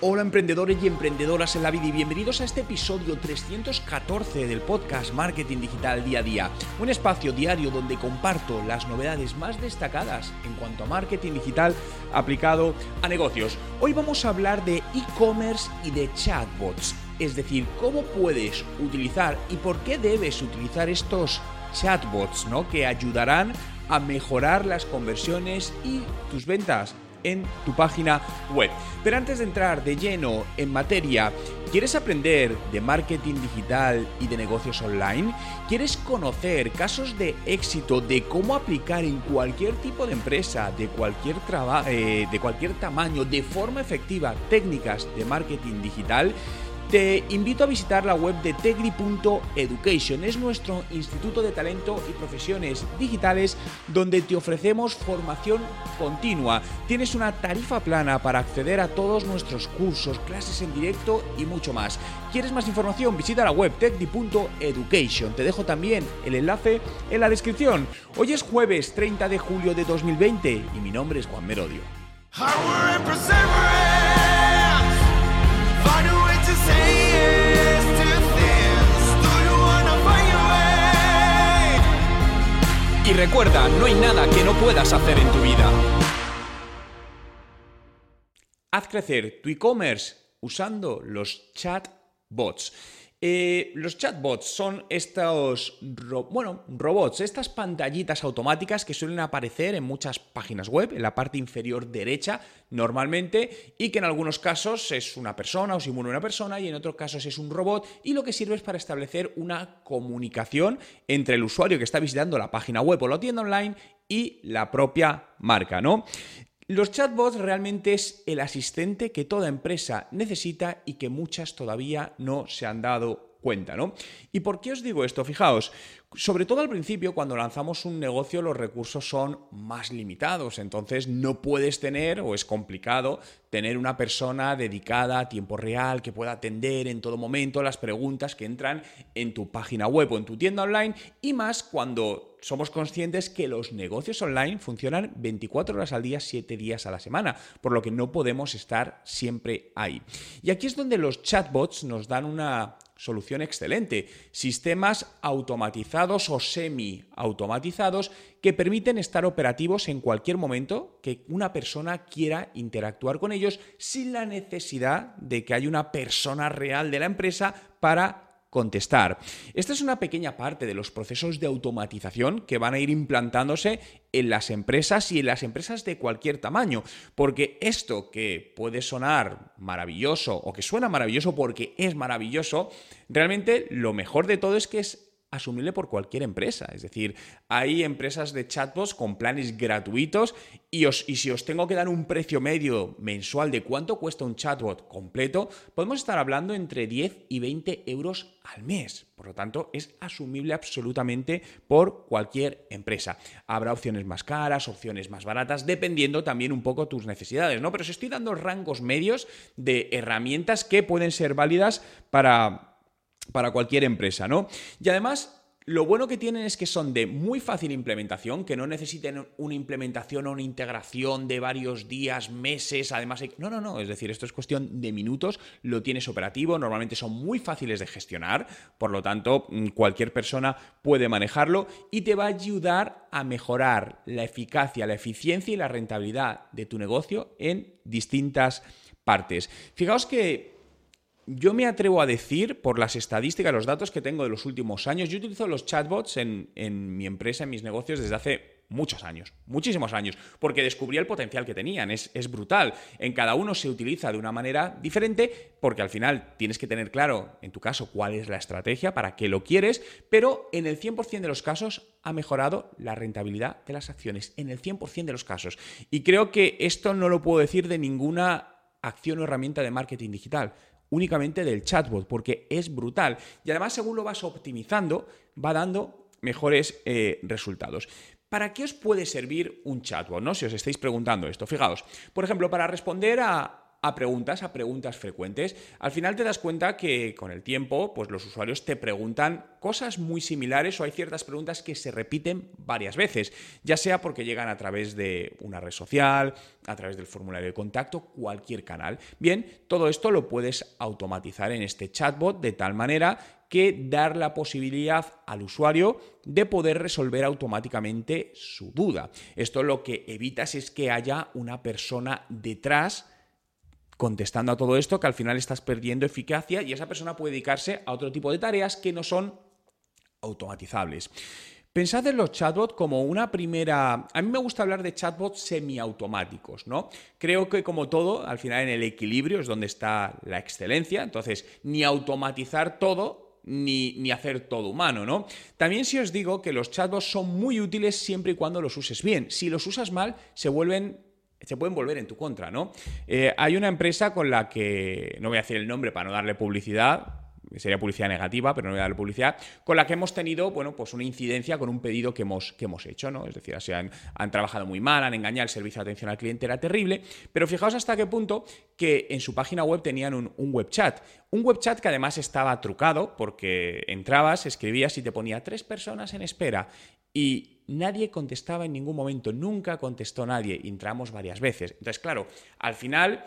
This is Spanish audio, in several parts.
Hola emprendedores y emprendedoras en la vida y bienvenidos a este episodio 314 del podcast Marketing Digital Día a Día, un espacio diario donde comparto las novedades más destacadas en cuanto a marketing digital aplicado a negocios. Hoy vamos a hablar de e-commerce y de chatbots, es decir, cómo puedes utilizar y por qué debes utilizar estos chatbots, ¿no? Que ayudarán a mejorar las conversiones y tus ventas en tu página web. Pero antes de entrar de lleno en materia, ¿quieres aprender de marketing digital y de negocios online? ¿Quieres conocer casos de éxito de cómo aplicar en cualquier tipo de empresa, de cualquier eh, de cualquier tamaño, de forma efectiva técnicas de marketing digital? Te invito a visitar la web de tegri.education. Es nuestro instituto de talento y profesiones digitales donde te ofrecemos formación continua. Tienes una tarifa plana para acceder a todos nuestros cursos, clases en directo y mucho más. ¿Quieres más información? Visita la web tegri.education. Te dejo también el enlace en la descripción. Hoy es jueves 30 de julio de 2020 y mi nombre es Juan Merodio. Y recuerda, no hay nada que no puedas hacer en tu vida. Haz crecer tu e-commerce usando los chatbots. Eh, los chatbots son estos bueno, robots, estas pantallitas automáticas que suelen aparecer en muchas páginas web, en la parte inferior derecha normalmente, y que en algunos casos es una persona o simula una persona y en otros casos es un robot, y lo que sirve es para establecer una comunicación entre el usuario que está visitando la página web o la tienda online y la propia marca, ¿no? Los chatbots realmente es el asistente que toda empresa necesita y que muchas todavía no se han dado cuenta, ¿no? ¿Y por qué os digo esto? Fijaos, sobre todo al principio, cuando lanzamos un negocio, los recursos son más limitados, entonces no puedes tener, o es complicado, tener una persona dedicada a tiempo real que pueda atender en todo momento las preguntas que entran en tu página web o en tu tienda online, y más cuando somos conscientes que los negocios online funcionan 24 horas al día, 7 días a la semana, por lo que no podemos estar siempre ahí. Y aquí es donde los chatbots nos dan una solución excelente. Sistemas automatizados o semi-automatizados que permiten estar operativos en cualquier momento que una persona quiera interactuar con ellos sin la necesidad de que haya una persona real de la empresa para contestar. Esta es una pequeña parte de los procesos de automatización que van a ir implantándose en las empresas y en las empresas de cualquier tamaño, porque esto que puede sonar maravilloso o que suena maravilloso porque es maravilloso, realmente lo mejor de todo es que es asumible por cualquier empresa. Es decir, hay empresas de chatbots con planes gratuitos y, y, si os tengo que dar un precio medio mensual de cuánto cuesta un chatbot completo, podemos estar hablando entre 10 y 20 euros al mes. Por lo tanto, es asumible absolutamente por cualquier empresa. Habrá opciones más caras, opciones más baratas, dependiendo también un poco tus necesidades, ¿no? Pero os estoy dando rangos medios de herramientas que pueden ser válidas para para cualquier empresa, ¿no? Y además, lo bueno que tienen es que son de muy fácil implementación, que no necesiten una implementación o una integración de varios días, meses, además... No, no, no, es decir, esto es cuestión de minutos, lo tienes operativo, normalmente son muy fáciles de gestionar, por lo tanto, mm, cualquier persona puede manejarlo y te va a ayudar a mejorar la eficacia, la eficiencia y la rentabilidad de tu negocio en distintas partes. Fijaos que yo me atrevo a decir, por las estadísticas, los datos que tengo de los últimos años, yo utilizo los chatbots en, mi empresa, en mis negocios, desde hace muchos años, muchísimos años, porque descubrí el potencial que tenían, es, es, brutal. En cada uno se utiliza de una manera diferente, porque al final tienes que tener claro, en tu caso, cuál es la estrategia, para qué lo quieres, pero en el 100% de los casos ha mejorado la rentabilidad de las acciones, en el 100% de los casos. Y creo que esto no lo puedo decir de ninguna acción o herramienta de marketing digital, únicamente del chatbot, porque es brutal. Y además, según lo vas optimizando, va dando mejores eh, resultados. ¿Para qué os puede servir un chatbot? ¿no? Si os estáis preguntando esto, fijaos, por ejemplo, para responder a, a preguntas, a preguntas frecuentes, al final te das cuenta que con el tiempo, pues los usuarios te preguntan cosas muy similares o hay ciertas preguntas que se repiten varias veces, ya sea porque llegan a través de una red social, a través del formulario de contacto, cualquier canal. Bien, todo esto lo puedes automatizar en este chatbot de tal manera que dar la posibilidad al usuario de poder resolver automáticamente su duda. Esto lo que evitas es que haya una persona detrás contestando a todo esto que al final estás perdiendo eficacia y esa persona puede dedicarse a otro tipo de tareas que no son automatizables. Pensad en los chatbots como una primera... A mí me gusta hablar de chatbots semiautomáticos, ¿no? Creo que como todo, al final en el equilibrio es donde está la excelencia, entonces ni automatizar todo ni, ni, hacer todo humano, ¿no? También si os digo que los chatbots son muy útiles siempre y cuando los uses bien. Si los usas mal, se vuelven se pueden volver en tu contra, ¿no? Eh, hay una empresa con la que, no voy a decir el nombre para no darle publicidad, sería publicidad negativa, pero no voy a darle publicidad, con la que hemos tenido, bueno, pues una incidencia con un pedido que hemos, que hemos hecho, ¿no? Es decir, han, han trabajado muy mal, han engañado, el servicio de atención al cliente era terrible, pero fijaos hasta qué punto que en su página web tenían un, un web chat, un web chat que además estaba trucado porque entrabas, escribías y te ponía tres personas en espera y nadie contestaba en ningún momento, nunca contestó nadie, entramos varias veces. Entonces, claro, al final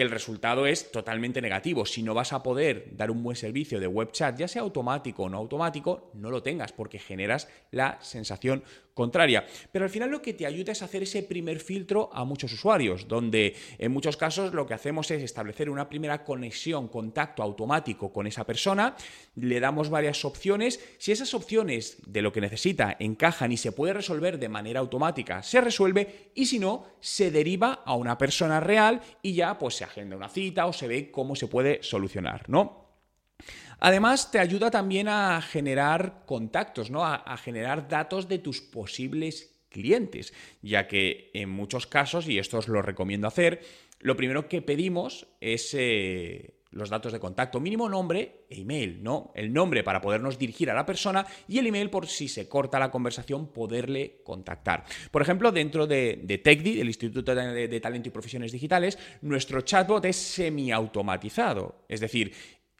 el resultado es totalmente negativo. Si no vas a poder dar un buen servicio de web chat, ya sea automático o no automático, no lo tengas porque generas la sensación contraria. Pero al final lo que te ayuda es hacer ese primer filtro a muchos usuarios, donde en muchos casos lo que hacemos es establecer una primera conexión, contacto automático con esa persona, le damos varias opciones, si esas opciones de lo que necesita encajan y se puede resolver de manera automática, se resuelve y si no, se deriva a una persona real y ya pues se agenda una cita o se ve cómo se puede solucionar, ¿no? Además, te ayuda también a generar contactos, ¿no? A, generar datos de tus posibles clientes, ya que en muchos casos, y esto os lo recomiendo hacer, lo primero que pedimos es eh, los datos de contacto, mínimo nombre e email, ¿no? El nombre para podernos dirigir a la persona y el email por si se corta la conversación poderle contactar. Por ejemplo, dentro de, de TECDI, el Instituto de, de Talento y Profesiones Digitales, nuestro chatbot es semiautomatizado, es decir,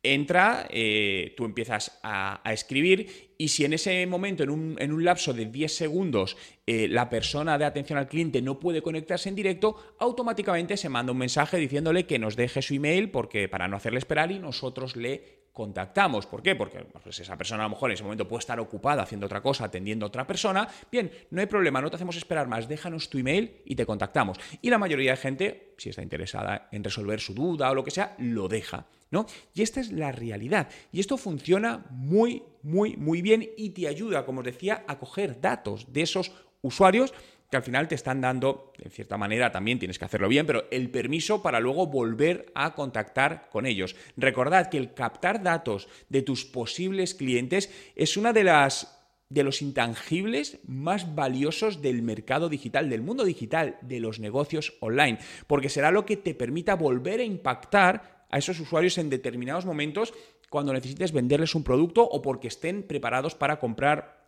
entra, eh, tú empiezas a, escribir y si en ese momento, en un, lapso de 10 segundos, eh, la persona de atención al cliente no puede conectarse en directo, automáticamente se manda un mensaje diciéndole que nos deje su email porque para no hacerle esperar y nosotros le contactamos. ¿Por qué? Porque pues, esa persona a lo mejor en ese momento puede estar ocupada haciendo otra cosa, atendiendo a otra persona. Bien, no hay problema, no te hacemos esperar más, déjanos tu email y te contactamos. Y la mayoría de gente, si está interesada en resolver su duda o lo que sea, lo deja. ¿No? Y esta es la realidad. Y esto funciona muy, muy, muy bien y te ayuda, como os decía, a coger datos de esos usuarios que al final te están dando, en cierta manera también tienes que hacerlo bien, pero el permiso para luego volver a contactar con ellos. Recordad que el captar datos de tus posibles clientes es una de las de los intangibles más valiosos del mercado digital, del mundo digital, de los negocios online, porque será lo que te permita volver a impactar a esos usuarios en determinados momentos cuando necesites venderles un producto o porque estén preparados para comprar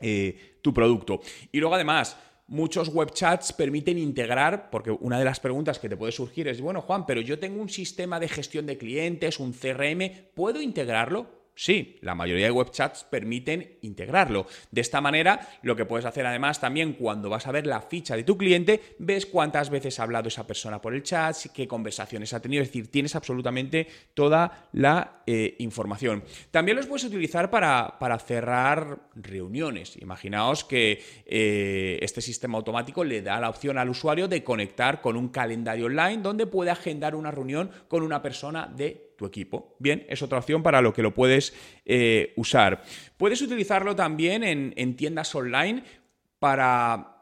eh, tu producto. Y luego además, muchos web chats permiten integrar, porque una de las preguntas que te puede surgir es, bueno, Juan, pero yo tengo un sistema de gestión de clientes, un CRM, ¿puedo integrarlo? Sí, la mayoría de web chats permiten integrarlo. De esta manera, lo que puedes hacer además también cuando vas a ver la ficha de tu cliente, ves cuántas veces ha hablado esa persona por el chat, qué conversaciones ha tenido, es decir, tienes absolutamente toda la eh, información. También los puedes utilizar para, cerrar reuniones. Imaginaos que eh, este sistema automático le da la opción al usuario de conectar con un calendario online donde puede agendar una reunión con una persona de equipo. Bien, es otra opción para lo que lo puedes eh, usar. Puedes utilizarlo también en, tiendas online para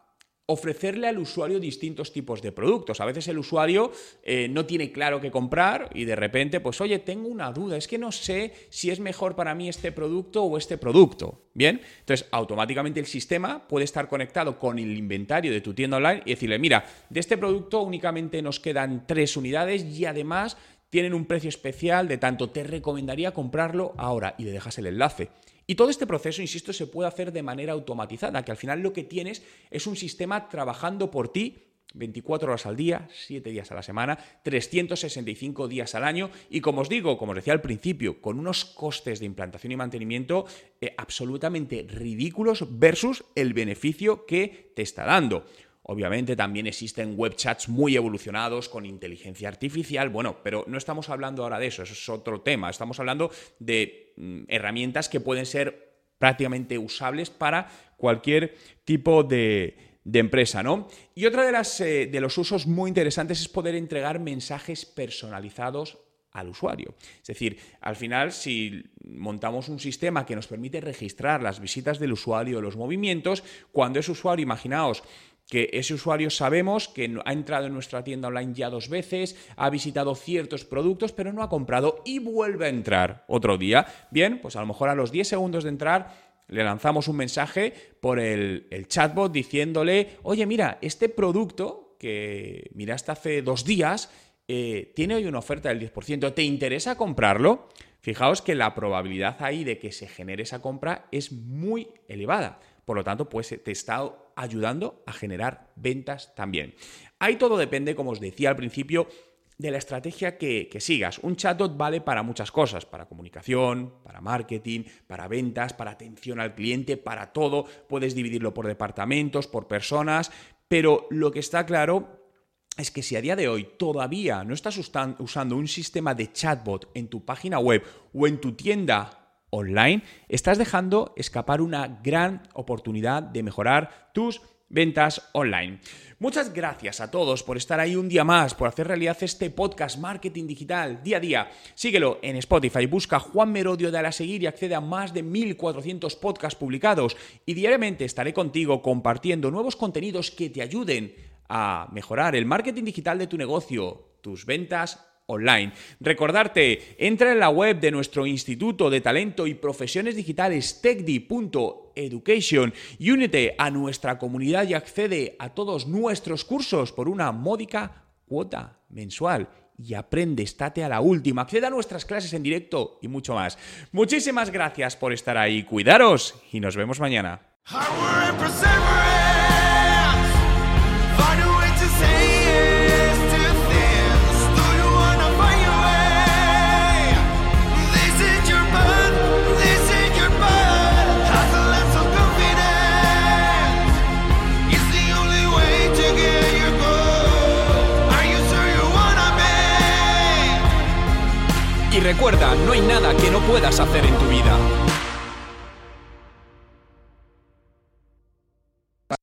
ofrecerle al usuario distintos tipos de productos. A veces el usuario eh, no tiene claro qué comprar y de repente, pues oye, tengo una duda, es que no sé si es mejor para mí este producto o este producto. Bien, entonces automáticamente el sistema puede estar conectado con el inventario de tu tienda online y decirle, mira, de este producto únicamente nos quedan tres unidades y además tienen un precio especial de tanto, te recomendaría comprarlo ahora y le dejas el enlace. Y todo este proceso, insisto, se puede hacer de manera automatizada, que al final lo que tienes es un sistema trabajando por ti 24 horas al día, 7 días a la semana, 365 días al año y como os digo, como os decía al principio, con unos costes de implantación y mantenimiento eh, absolutamente ridículos versus el beneficio que te está dando. Obviamente también existen web chats muy evolucionados con inteligencia artificial, bueno, pero no estamos hablando ahora de eso, eso es otro tema, estamos hablando de mm, herramientas que pueden ser prácticamente usables para cualquier tipo de, empresa, ¿no? Y otra de, las, eh, de los usos muy interesantes es poder entregar mensajes personalizados al usuario. Es decir, al final, si montamos un sistema que nos permite registrar las visitas del usuario, los movimientos, cuando es usuario, imaginaos, que ese usuario sabemos que ha entrado en nuestra tienda online ya dos veces, ha visitado ciertos productos, pero no ha comprado y vuelve a entrar otro día. Bien, pues a lo mejor a los 10 segundos de entrar le lanzamos un mensaje por el, chatbot diciéndole, oye, mira, este producto que miraste hace dos días eh, tiene hoy una oferta del 10%, ¿te interesa comprarlo? Fijaos que la probabilidad ahí de que se genere esa compra es muy elevada. Por lo tanto, pues te está ayudando a generar ventas también. Ahí todo depende, como os decía al principio, de la estrategia que, sigas. Un chatbot vale para muchas cosas, para comunicación, para marketing, para ventas, para atención al cliente, para todo. Puedes dividirlo por departamentos, por personas, pero lo que está claro es que si a día de hoy todavía no estás usando un sistema de chatbot en tu página web o en tu tienda online, estás dejando escapar una gran oportunidad de mejorar tus ventas online. Muchas gracias a todos por estar ahí un día más, por hacer realidad este podcast Marketing Digital día a día. Síguelo en Spotify, busca Juan Merodio, de a seguir y accede a más de 1400 podcasts publicados y diariamente estaré contigo compartiendo nuevos contenidos que te ayuden a mejorar el marketing digital de tu negocio, tus ventas online. Recordarte, entra en la web de nuestro Instituto de Talento y Profesiones Digitales tecdi.education y únete a nuestra comunidad y accede a todos nuestros cursos por una módica cuota mensual y aprende, estate a la última, acceda a nuestras clases en directo y mucho más. Muchísimas gracias por estar ahí, cuidaros y nos vemos mañana. Que no puedas hacer en tu vida.